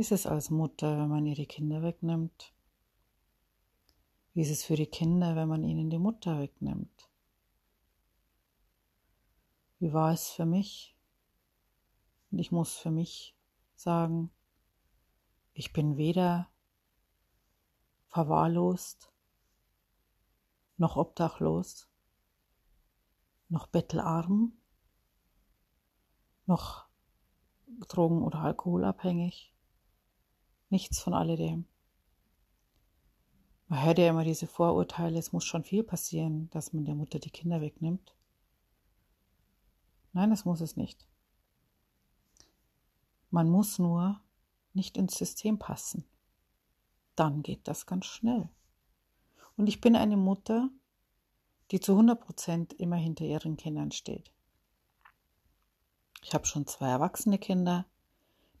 Wie ist es als Mutter, wenn man ihre Kinder wegnimmt? Wie ist es für die Kinder, wenn man ihnen die Mutter wegnimmt? Wie war es für mich? Und ich muss für mich sagen, ich bin weder verwahrlost, noch obdachlos, noch bettelarm, noch drogen- oder alkoholabhängig. Nichts von alledem. Man hört ja immer diese Vorurteile, es muss schon viel passieren, dass man der Mutter die Kinder wegnimmt. Nein, das muss es nicht. Man muss nur nicht ins System passen. Dann geht das ganz schnell. Und ich bin eine Mutter, die zu 100 Prozent immer hinter ihren Kindern steht. Ich habe schon zwei erwachsene Kinder,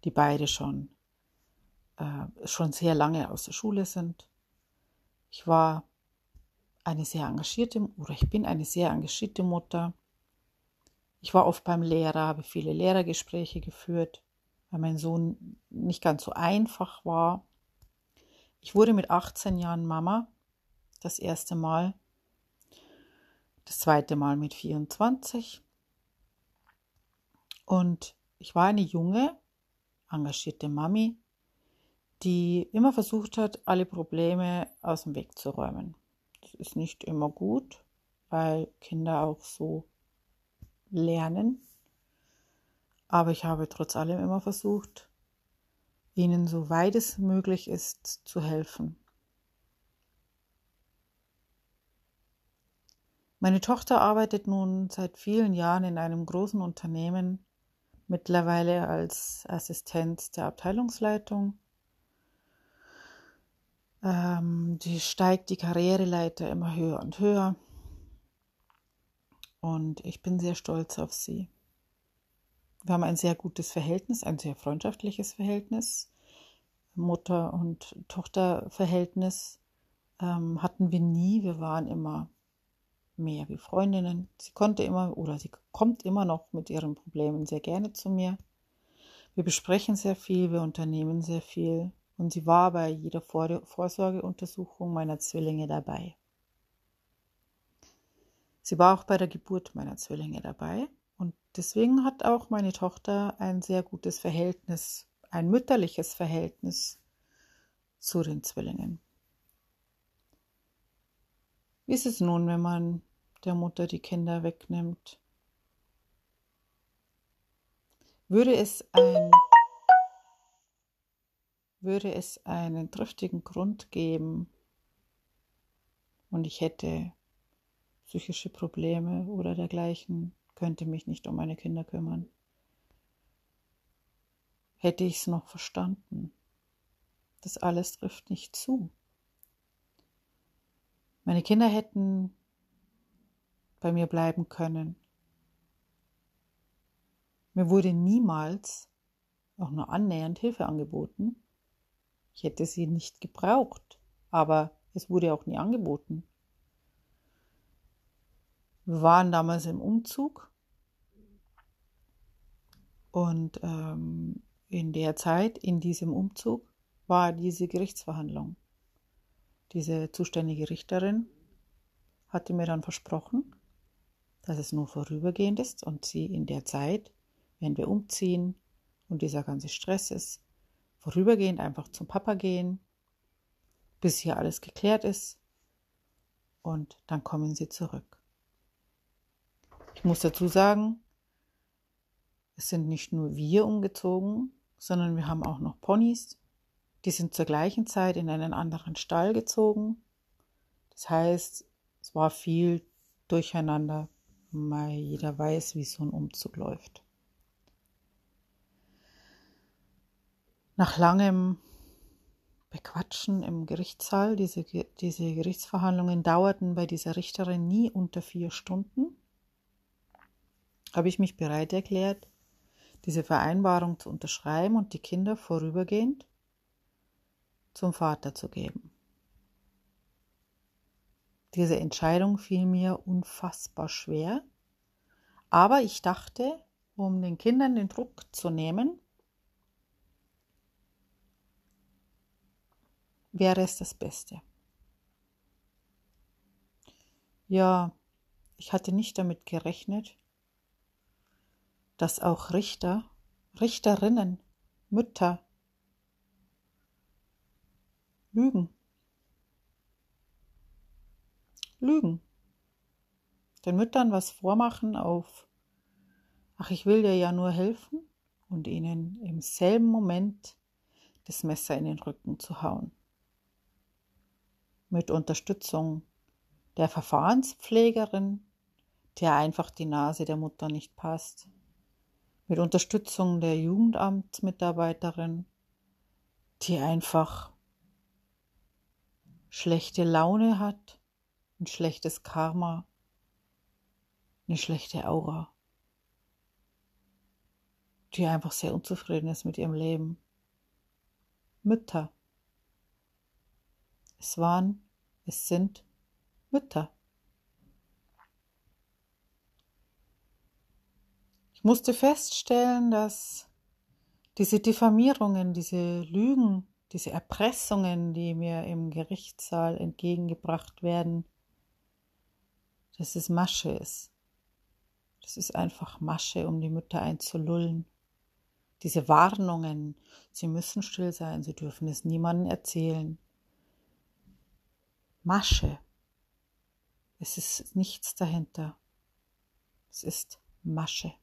die beide schon, äh, schon sehr lange aus der Schule sind. Ich war eine sehr engagierte, oder ich bin eine sehr engagierte Mutter. Ich war oft beim Lehrer, habe viele Lehrergespräche geführt weil mein Sohn nicht ganz so einfach war. Ich wurde mit 18 Jahren Mama, das erste Mal, das zweite Mal mit 24. Und ich war eine junge, engagierte Mami, die immer versucht hat, alle Probleme aus dem Weg zu räumen. Das ist nicht immer gut, weil Kinder auch so lernen. Aber ich habe trotz allem immer versucht, ihnen so weit es möglich ist zu helfen. Meine Tochter arbeitet nun seit vielen Jahren in einem großen Unternehmen, mittlerweile als Assistenz der Abteilungsleitung. Ähm, die steigt die Karriereleiter immer höher und höher. Und ich bin sehr stolz auf sie. Wir haben ein sehr gutes Verhältnis, ein sehr freundschaftliches Verhältnis. Mutter- und Tochterverhältnis ähm, hatten wir nie. Wir waren immer mehr wie Freundinnen. Sie konnte immer oder sie kommt immer noch mit ihren Problemen sehr gerne zu mir. Wir besprechen sehr viel, wir unternehmen sehr viel und sie war bei jeder Vor Vorsorgeuntersuchung meiner Zwillinge dabei. Sie war auch bei der Geburt meiner Zwillinge dabei und deswegen hat auch meine Tochter ein sehr gutes Verhältnis, ein mütterliches Verhältnis zu den Zwillingen. Wie ist es nun, wenn man der Mutter die Kinder wegnimmt? Würde es ein würde es einen triftigen Grund geben und ich hätte psychische Probleme oder dergleichen, könnte mich nicht um meine Kinder kümmern. Hätte ich es noch verstanden. Das alles trifft nicht zu. Meine Kinder hätten bei mir bleiben können. Mir wurde niemals auch nur annähernd Hilfe angeboten. Ich hätte sie nicht gebraucht, aber es wurde auch nie angeboten. Wir waren damals im Umzug und ähm, in der Zeit, in diesem Umzug, war diese Gerichtsverhandlung. Diese zuständige Richterin hatte mir dann versprochen, dass es nur vorübergehend ist und sie in der Zeit, wenn wir umziehen und dieser ganze Stress ist, vorübergehend einfach zum Papa gehen, bis hier alles geklärt ist und dann kommen sie zurück. Ich muss dazu sagen, es sind nicht nur wir umgezogen, sondern wir haben auch noch Ponys. Die sind zur gleichen Zeit in einen anderen Stall gezogen. Das heißt, es war viel durcheinander, weil jeder weiß, wie so ein Umzug läuft. Nach langem Bequatschen im Gerichtssaal, diese, diese Gerichtsverhandlungen dauerten bei dieser Richterin nie unter vier Stunden, habe ich mich bereit erklärt, diese Vereinbarung zu unterschreiben und die Kinder vorübergehend zum Vater zu geben. Diese Entscheidung fiel mir unfassbar schwer, aber ich dachte, um den Kindern den Druck zu nehmen, wäre es das Beste. Ja, ich hatte nicht damit gerechnet, dass auch Richter, Richterinnen, Mütter lügen. Lügen. Den Müttern was vormachen auf, ach, ich will dir ja nur helfen und ihnen im selben Moment das Messer in den Rücken zu hauen. Mit Unterstützung der Verfahrenspflegerin, der einfach die Nase der Mutter nicht passt. Mit Unterstützung der Jugendamtsmitarbeiterin, die einfach schlechte Laune hat, ein schlechtes Karma, eine schlechte Aura, die einfach sehr unzufrieden ist mit ihrem Leben. Mütter. Es waren, es sind Mütter. Ich musste feststellen, dass diese Diffamierungen, diese Lügen, diese Erpressungen, die mir im Gerichtssaal entgegengebracht werden, dass es Masche ist. Das ist einfach Masche, um die Mütter einzulullen. Diese Warnungen, sie müssen still sein, sie dürfen es niemandem erzählen. Masche. Es ist nichts dahinter. Es ist Masche.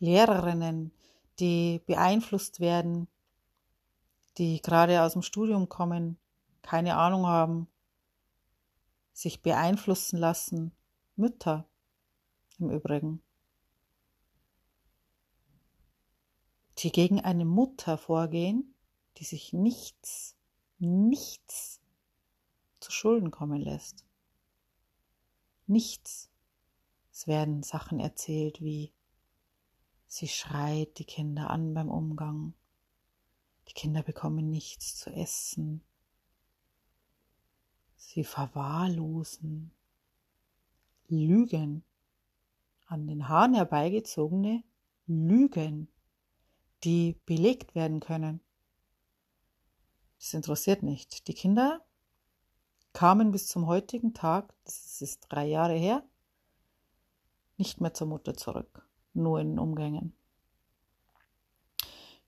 Lehrerinnen, die beeinflusst werden, die gerade aus dem Studium kommen, keine Ahnung haben, sich beeinflussen lassen, Mütter im Übrigen, die gegen eine Mutter vorgehen, die sich nichts, nichts Schulden kommen lässt. Nichts. Es werden Sachen erzählt wie sie schreit die Kinder an beim Umgang, die Kinder bekommen nichts zu essen, sie verwahrlosen, Lügen, an den Haaren herbeigezogene Lügen, die belegt werden können. Das interessiert nicht. Die Kinder kamen bis zum heutigen Tag, das ist drei Jahre her, nicht mehr zur Mutter zurück, nur in Umgängen.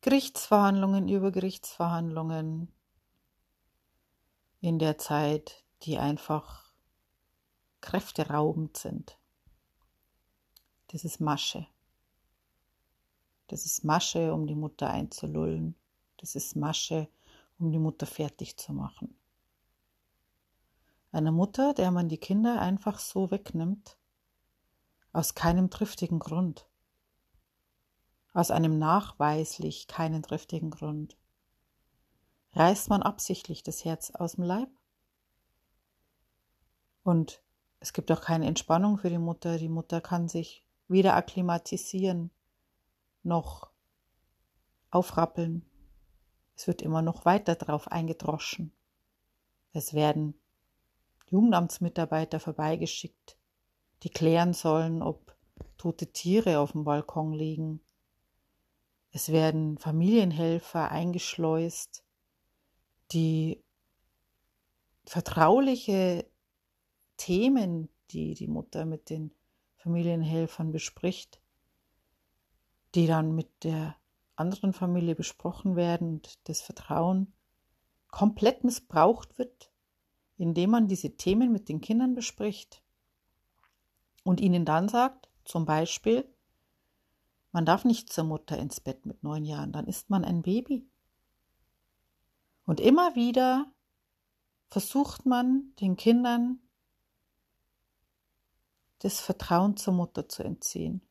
Gerichtsverhandlungen über Gerichtsverhandlungen in der Zeit, die einfach kräfteraubend sind. Das ist Masche. Das ist Masche, um die Mutter einzulullen. Das ist Masche, um die Mutter fertig zu machen. Eine Mutter, der man die Kinder einfach so wegnimmt, aus keinem triftigen Grund, aus einem nachweislich keinen triftigen Grund. Reißt man absichtlich das Herz aus dem Leib? Und es gibt auch keine Entspannung für die Mutter. Die Mutter kann sich weder akklimatisieren noch aufrappeln. Es wird immer noch weiter drauf eingedroschen. Es werden Jugendamtsmitarbeiter vorbeigeschickt, die klären sollen, ob tote Tiere auf dem Balkon liegen. Es werden Familienhelfer eingeschleust, die vertrauliche Themen, die die Mutter mit den Familienhelfern bespricht, die dann mit der anderen Familie besprochen werden und das Vertrauen komplett missbraucht wird indem man diese Themen mit den Kindern bespricht und ihnen dann sagt, zum Beispiel, man darf nicht zur Mutter ins Bett mit neun Jahren, dann ist man ein Baby. Und immer wieder versucht man den Kindern das Vertrauen zur Mutter zu entziehen.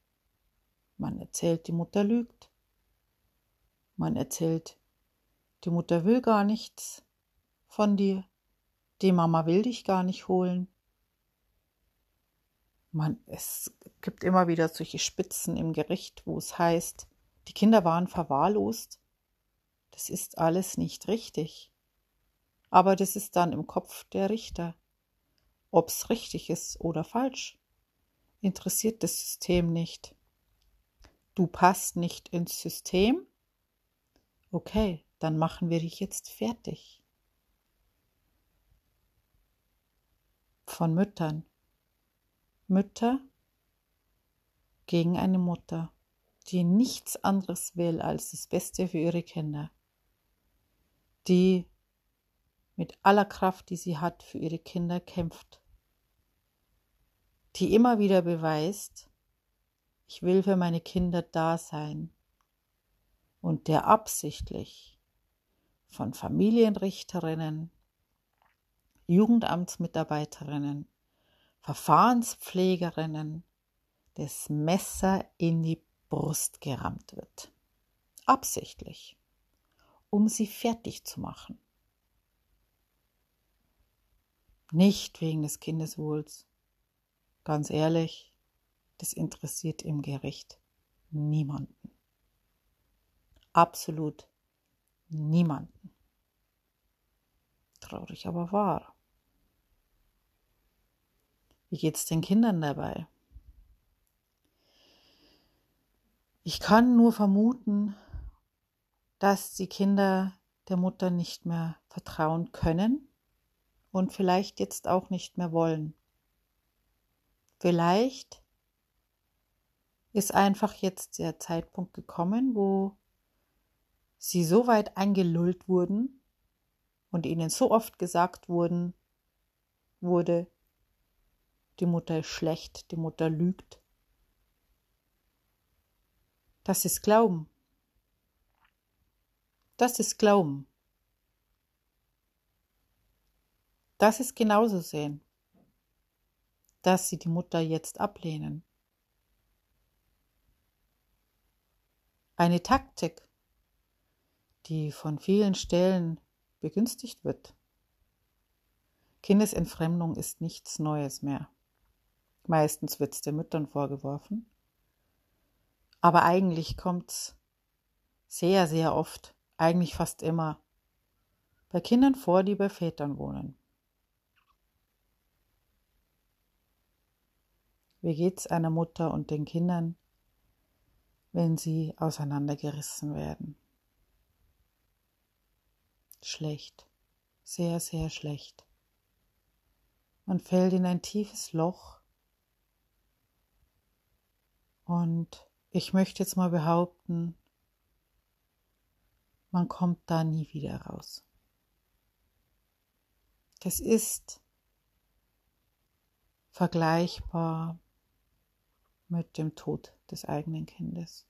Man erzählt, die Mutter lügt. Man erzählt, die Mutter will gar nichts von dir. Die Mama will dich gar nicht holen. Man, es gibt immer wieder solche Spitzen im Gericht, wo es heißt, die Kinder waren verwahrlost. Das ist alles nicht richtig. Aber das ist dann im Kopf der Richter. Ob's richtig ist oder falsch, interessiert das System nicht. Du passt nicht ins System? Okay, dann machen wir dich jetzt fertig. Von Müttern. Mütter gegen eine Mutter, die nichts anderes will als das Beste für ihre Kinder, die mit aller Kraft, die sie hat, für ihre Kinder kämpft, die immer wieder beweist, ich will für meine Kinder da sein und der absichtlich von Familienrichterinnen, Jugendamtsmitarbeiterinnen, Verfahrenspflegerinnen das Messer in die Brust gerammt wird. Absichtlich, um sie fertig zu machen. Nicht wegen des Kindeswohls. Ganz ehrlich, das interessiert im Gericht niemanden. Absolut niemanden. Traurig aber wahr. Wie geht's den Kindern dabei? Ich kann nur vermuten, dass die Kinder der Mutter nicht mehr vertrauen können und vielleicht jetzt auch nicht mehr wollen. Vielleicht ist einfach jetzt der Zeitpunkt gekommen, wo sie so weit eingelullt wurden und ihnen so oft gesagt wurden, wurde, die Mutter ist schlecht, die Mutter lügt. Das ist Glauben. Das ist Glauben. Das ist genauso sehen, dass sie die Mutter jetzt ablehnen. Eine Taktik, die von vielen Stellen begünstigt wird. Kindesentfremdung ist nichts Neues mehr. Meistens wird es den Müttern vorgeworfen. Aber eigentlich kommt es sehr, sehr oft, eigentlich fast immer, bei Kindern vor, die bei Vätern wohnen. Wie geht's einer Mutter und den Kindern, wenn sie auseinandergerissen werden? Schlecht, sehr, sehr schlecht. Man fällt in ein tiefes Loch und ich möchte jetzt mal behaupten, man kommt da nie wieder raus. Das ist vergleichbar mit dem Tod des eigenen Kindes.